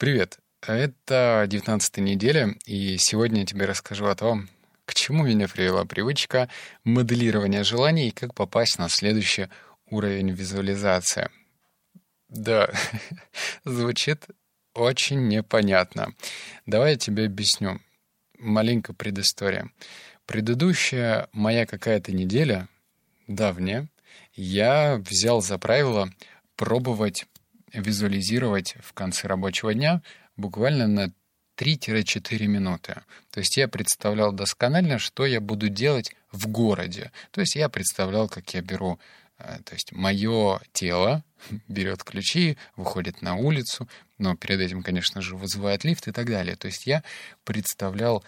Привет! Это 19 неделя, и сегодня я тебе расскажу о том, к чему меня привела привычка моделирования желаний и как попасть на следующий уровень визуализации. Да, звучит очень непонятно. Давай я тебе объясню. Маленькая предыстория. Предыдущая моя какая-то неделя, давняя, я взял за правило пробовать визуализировать в конце рабочего дня буквально на 3-4 минуты. То есть я представлял досконально, что я буду делать в городе. То есть я представлял, как я беру э, то есть мое тело берет ключи, выходит на улицу, но перед этим, конечно же, вызывает лифт и так далее. То есть я представлял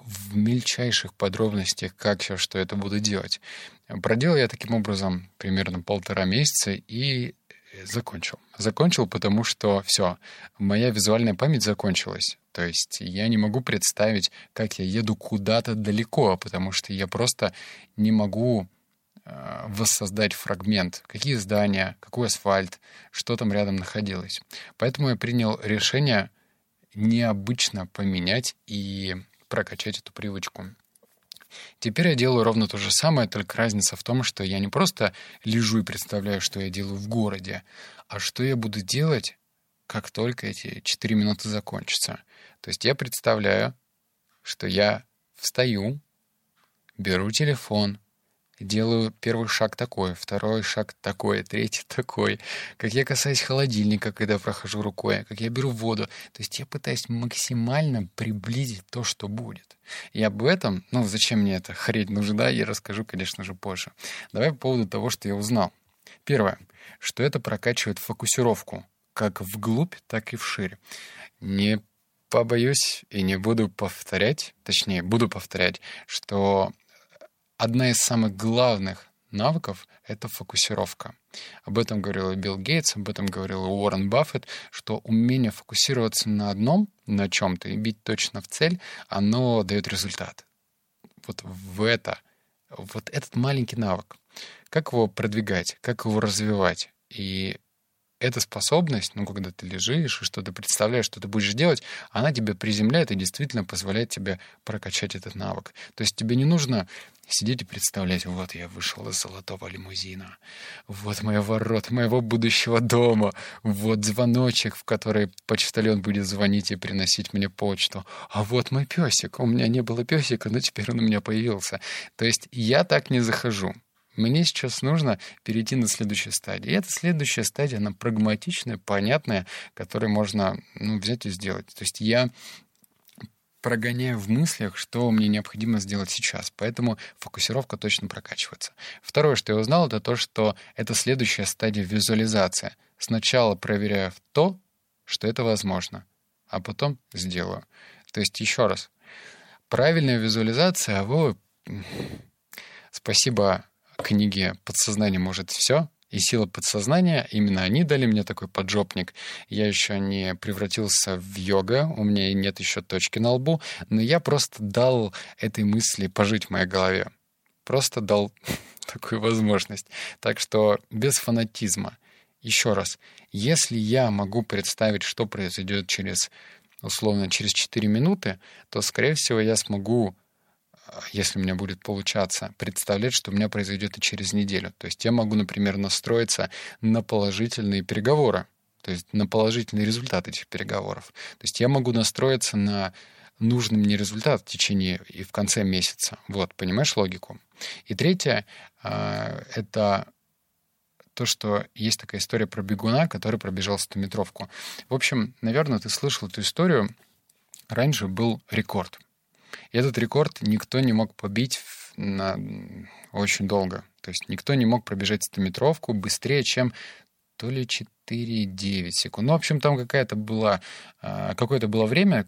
в мельчайших подробностях, как все, что это буду делать. Проделал я таким образом примерно полтора месяца и закончил. Закончил, потому что все, моя визуальная память закончилась. То есть я не могу представить, как я еду куда-то далеко, потому что я просто не могу э, воссоздать фрагмент, какие здания, какой асфальт, что там рядом находилось. Поэтому я принял решение необычно поменять и прокачать эту привычку. Теперь я делаю ровно то же самое, только разница в том, что я не просто лежу и представляю, что я делаю в городе, а что я буду делать, как только эти 4 минуты закончатся. То есть я представляю, что я встаю, беру телефон, делаю первый шаг такой, второй шаг такой, третий такой, как я касаюсь холодильника, когда прохожу рукой, как я беру воду. То есть я пытаюсь максимально приблизить то, что будет. И об этом, ну, зачем мне это хрень нужна, я расскажу, конечно же, позже. Давай по поводу того, что я узнал. Первое, что это прокачивает фокусировку как вглубь, так и вширь. Не побоюсь и не буду повторять, точнее, буду повторять, что одна из самых главных навыков — это фокусировка. Об этом говорил и Билл Гейтс, об этом говорил и Уоррен Баффет, что умение фокусироваться на одном, на чем-то и бить точно в цель, оно дает результат. Вот в это, вот этот маленький навык. Как его продвигать, как его развивать? И эта способность, ну, когда ты лежишь и что ты представляешь, что ты будешь делать, она тебя приземляет и действительно позволяет тебе прокачать этот навык. То есть тебе не нужно сидеть и представлять, вот я вышел из золотого лимузина, вот мои ворот моего будущего дома, вот звоночек, в который почтальон будет звонить и приносить мне почту, а вот мой песик, у меня не было песика, но теперь он у меня появился. То есть я так не захожу. Мне сейчас нужно перейти на следующую стадию. И эта следующая стадия, она прагматичная, понятная, которую можно ну, взять и сделать. То есть я прогоняю в мыслях, что мне необходимо сделать сейчас. Поэтому фокусировка точно прокачивается. Второе, что я узнал, это то, что это следующая стадия визуализации. Сначала проверяю то, что это возможно, а потом сделаю. То есть еще раз. Правильная визуализация, а вы... Спасибо книге «Подсознание может все», и сила подсознания, именно они дали мне такой поджопник. Я еще не превратился в йога, у меня нет еще точки на лбу, но я просто дал этой мысли пожить в моей голове. Просто дал такую возможность. Так что без фанатизма. Еще раз, если я могу представить, что произойдет через, условно, через 4 минуты, то, скорее всего, я смогу если у меня будет получаться, представлять, что у меня произойдет и через неделю. То есть я могу, например, настроиться на положительные переговоры, то есть на положительный результат этих переговоров. То есть я могу настроиться на нужный мне результат в течение и в конце месяца. Вот, понимаешь логику? И третье а, — это то, что есть такая история про бегуна, который пробежал 100-метровку. В общем, наверное, ты слышал эту историю. Раньше был рекорд — этот рекорд никто не мог побить на очень долго. То есть никто не мог пробежать 100-метровку быстрее, чем то ли 4,9 секунд. Ну, в общем, там какая-то была, а, какое-то было время,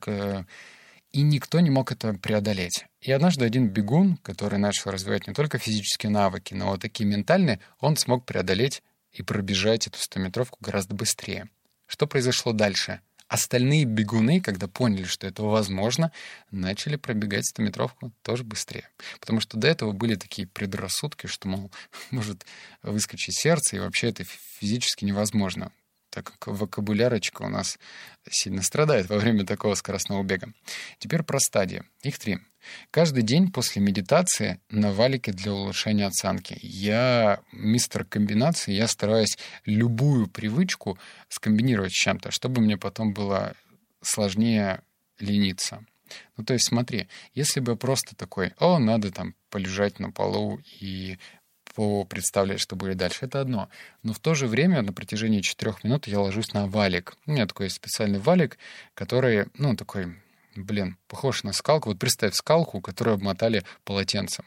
и никто не мог это преодолеть. И однажды один бегун, который начал развивать не только физические навыки, но вот такие ментальные, он смог преодолеть и пробежать эту 100-метровку гораздо быстрее. Что произошло дальше? Остальные бегуны, когда поняли, что это возможно, начали пробегать 100-метровку тоже быстрее. Потому что до этого были такие предрассудки, что, мол, может выскочить сердце, и вообще это физически невозможно. Так как вокабулярочка у нас сильно страдает во время такого скоростного бега. Теперь про стадии. Их три. Каждый день после медитации на валике для улучшения оценки. Я мистер комбинации, я стараюсь любую привычку скомбинировать с чем-то, чтобы мне потом было сложнее лениться. Ну, то есть смотри, если бы просто такой, о, надо там полежать на полу и представлять, что будет дальше, это одно. Но в то же время на протяжении четырех минут я ложусь на валик. У меня такой специальный валик, который, ну, такой, блин, похож на скалку. Вот представь скалку, которую обмотали полотенцем.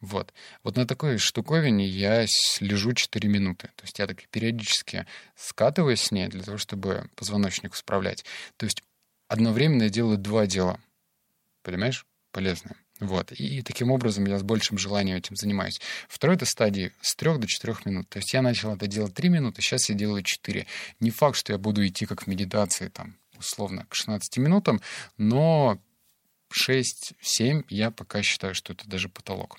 Вот. Вот на такой штуковине я лежу 4 минуты. То есть я так периодически скатываюсь с ней для того, чтобы позвоночник справлять. То есть одновременно я делаю два дела. Понимаешь? Полезное. Вот. И таким образом я с большим желанием этим занимаюсь. Второй это стадии с 3 до 4 минут. То есть я начал это делать 3 минуты, сейчас я делаю 4. Не факт, что я буду идти как в медитации, там, условно, к 16 минутам, но 6-7 я пока считаю, что это даже потолок.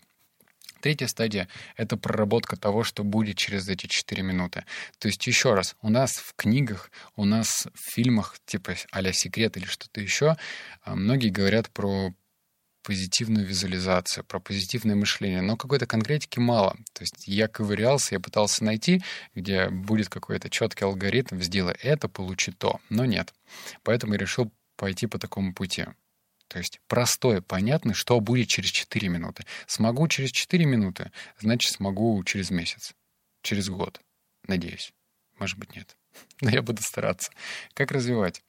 Третья стадия — это проработка того, что будет через эти 4 минуты. То есть, еще раз, у нас в книгах, у нас в фильмах, типа а-ля «Секрет» или что-то еще, а, многие говорят про позитивную визуализацию, про позитивное мышление, но какой-то конкретики мало. То есть я ковырялся, я пытался найти, где будет какой-то четкий алгоритм, сделай это, получи то, но нет. Поэтому я решил пойти по такому пути. То есть простое, понятно, что будет через 4 минуты. Смогу через 4 минуты, значит, смогу через месяц, через год, надеюсь. Может быть, нет. Но я буду стараться. Как развивать?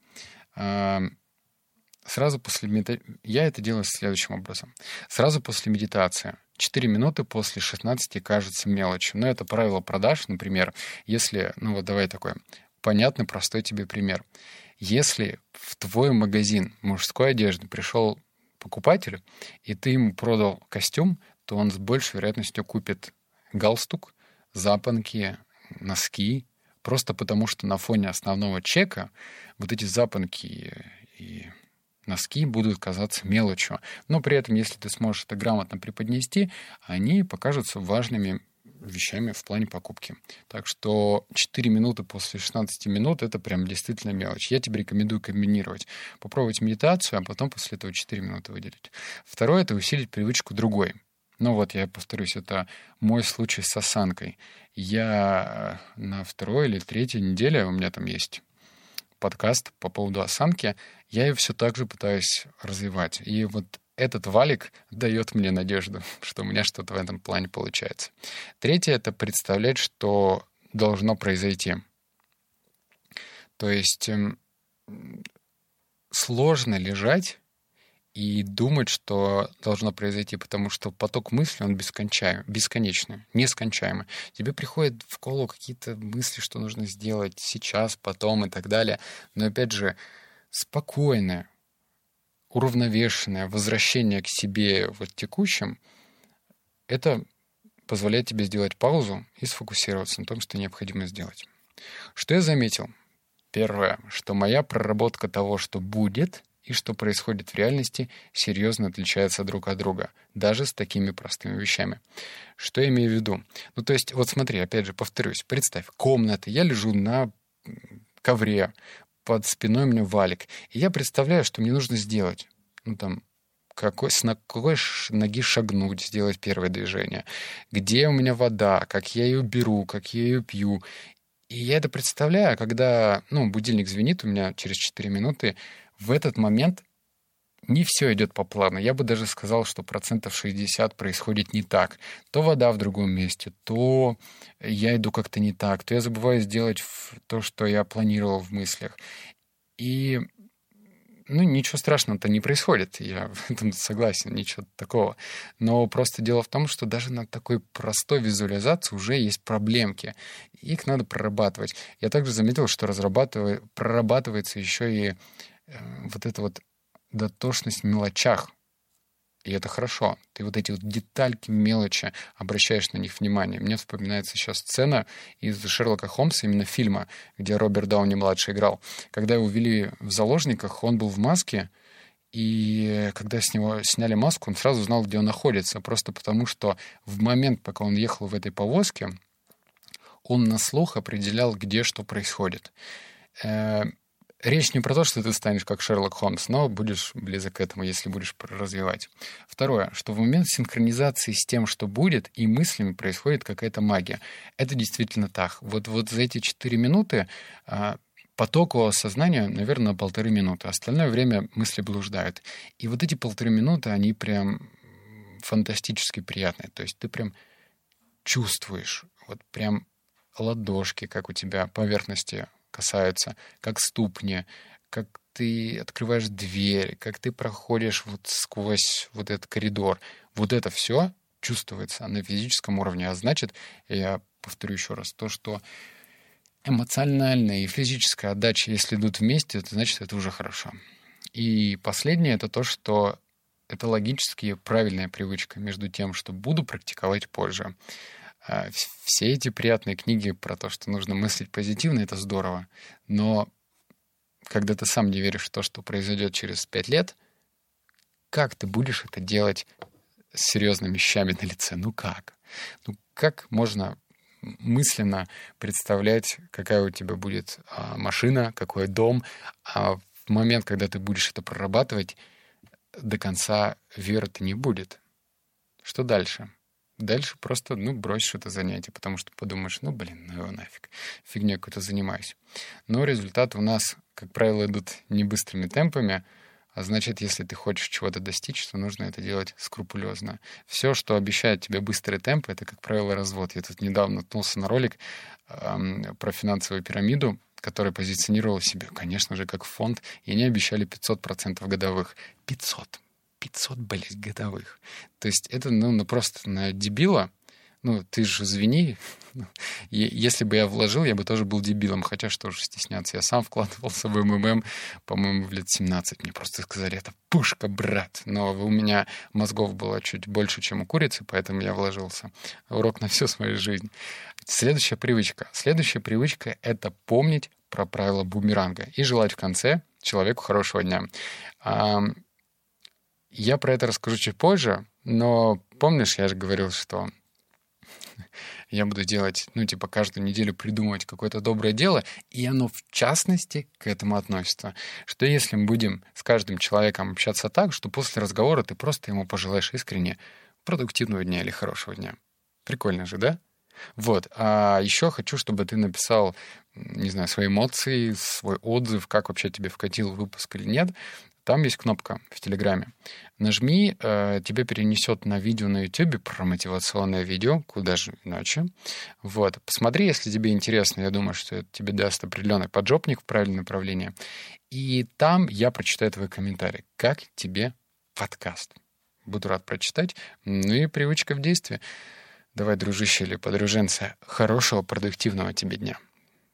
Сразу после медитации... Я это делаю следующим образом. Сразу после медитации. 4 минуты после 16 кажется мелочью. Но это правило продаж, например. Если... Ну вот давай такой понятный, простой тебе пример. Если в твой магазин мужской одежды пришел покупатель, и ты ему продал костюм, то он с большей вероятностью купит галстук, запонки, носки, просто потому что на фоне основного чека вот эти запонки и носки будут казаться мелочью. Но при этом, если ты сможешь это грамотно преподнести, они покажутся важными вещами в плане покупки. Так что 4 минуты после 16 минут — это прям действительно мелочь. Я тебе рекомендую комбинировать. Попробовать медитацию, а потом после этого 4 минуты выделить. Второе — это усилить привычку другой. Ну вот, я повторюсь, это мой случай с осанкой. Я на второй или третьей неделе, у меня там есть подкаст по поводу осанки, я ее все так же пытаюсь развивать. И вот этот валик дает мне надежду, что у меня что-то в этом плане получается. Третье — это представлять, что должно произойти. То есть эм, сложно лежать и думать, что должно произойти, потому что поток мысли, он бескончаем, бесконечный, нескончаемый. Тебе приходят в голову какие-то мысли, что нужно сделать сейчас, потом и так далее. Но опять же, спокойное, уравновешенное возвращение к себе в текущем, это позволяет тебе сделать паузу и сфокусироваться на том, что необходимо сделать. Что я заметил? Первое, что моя проработка того, что будет — и что происходит в реальности, серьезно отличается друг от друга, даже с такими простыми вещами. Что я имею в виду? Ну, то есть, вот смотри, опять же, повторюсь, представь, комната, я лежу на ковре, под спиной у меня валик, и я представляю, что мне нужно сделать. Ну, там, какой, с какой ноги шагнуть, сделать первое движение, где у меня вода, как я ее беру, как я ее пью. И я это представляю, когда, ну, будильник звенит у меня через 4 минуты, в этот момент не все идет по плану. Я бы даже сказал, что процентов 60 происходит не так. То вода в другом месте, то я иду как-то не так, то я забываю сделать то, что я планировал в мыслях. И ну, ничего страшного-то не происходит, я в этом согласен, ничего такого. Но просто дело в том, что даже на такой простой визуализации уже есть проблемки. Их надо прорабатывать. Я также заметил, что разрабатывает, прорабатывается еще и вот эта вот дотошность в мелочах. И это хорошо. Ты вот эти вот детальки, мелочи, обращаешь на них внимание. Мне вспоминается сейчас сцена из Шерлока Холмса, именно фильма, где Роберт Дауни-младший играл. Когда его увели в заложниках, он был в маске, и когда с него сняли маску, он сразу знал, где он находится. Просто потому, что в момент, пока он ехал в этой повозке, он на слух определял, где что происходит. Речь не про то, что ты станешь как Шерлок Холмс, но будешь близок к этому, если будешь развивать. Второе, что в момент синхронизации с тем, что будет, и мыслями происходит какая-то магия. Это действительно так. Вот, вот за эти четыре минуты а, потоку сознания, наверное, на полторы минуты. Остальное время мысли блуждают. И вот эти полторы минуты, они прям фантастически приятные. То есть ты прям чувствуешь, вот прям ладошки, как у тебя поверхности касаются, как ступни, как ты открываешь дверь, как ты проходишь вот сквозь вот этот коридор. Вот это все чувствуется на физическом уровне. А значит, я повторю еще раз, то, что эмоциональная и физическая отдача, если идут вместе, это значит, это уже хорошо. И последнее — это то, что это логически правильная привычка между тем, что буду практиковать позже. А, все эти приятные книги про то, что нужно мыслить позитивно, это здорово. Но когда ты сам не веришь в то, что произойдет через пять лет, как ты будешь это делать с серьезными вещами на лице? Ну как? Ну как можно мысленно представлять, какая у тебя будет а, машина, какой дом, а в момент, когда ты будешь это прорабатывать, до конца веры-то не будет. Что дальше? Дальше просто, ну, бросишь это занятие, потому что подумаешь, ну, блин, ну его нафиг, фигней какой-то занимаюсь. Но результаты у нас, как правило, идут не быстрыми темпами, а значит, если ты хочешь чего-то достичь, то нужно это делать скрупулезно. Все, что обещает тебе быстрый темп, это, как правило, развод. Я тут недавно наткнулся на ролик эм, про финансовую пирамиду, который позиционировал себя, конечно же, как фонд, и они обещали 500% годовых. 500. 500, блядь, годовых. То есть это, ну, ну просто на дебила, ну, ты же извини, если бы я вложил, я бы тоже был дебилом, хотя что же стесняться. Я сам вкладывался в МММ, по-моему, в лет 17. Мне просто сказали, это пушка, брат. Но у меня мозгов было чуть больше, чем у курицы, поэтому я вложился. Урок на всю свою жизнь. Следующая привычка. Следующая привычка — это помнить про правила бумеранга и желать в конце человеку хорошего дня. Я про это расскажу чуть позже, но помнишь, я же говорил, что я буду делать, ну, типа, каждую неделю придумывать какое-то доброе дело, и оно в частности к этому относится. Что если мы будем с каждым человеком общаться так, что после разговора ты просто ему пожелаешь искренне продуктивного дня или хорошего дня? Прикольно же, да? Вот. А еще хочу, чтобы ты написал, не знаю, свои эмоции, свой отзыв, как вообще тебе вкатил выпуск или нет. Там есть кнопка в Телеграме. Нажми, э, тебя перенесет на видео на YouTube про мотивационное видео, куда же иначе. Вот. Посмотри, если тебе интересно. Я думаю, что это тебе даст определенный поджопник в правильное направление. И там я прочитаю твой комментарий. Как тебе подкаст? Буду рад прочитать. Ну и привычка в действии. Давай, дружище или подруженца, хорошего, продуктивного тебе дня.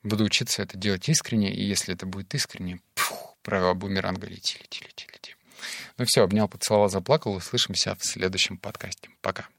Буду учиться это делать искренне, и если это будет искренне, пфух, правила бумеранга лети, лети, лети, лети. Ну все, обнял, поцеловал, заплакал. Услышимся в следующем подкасте. Пока.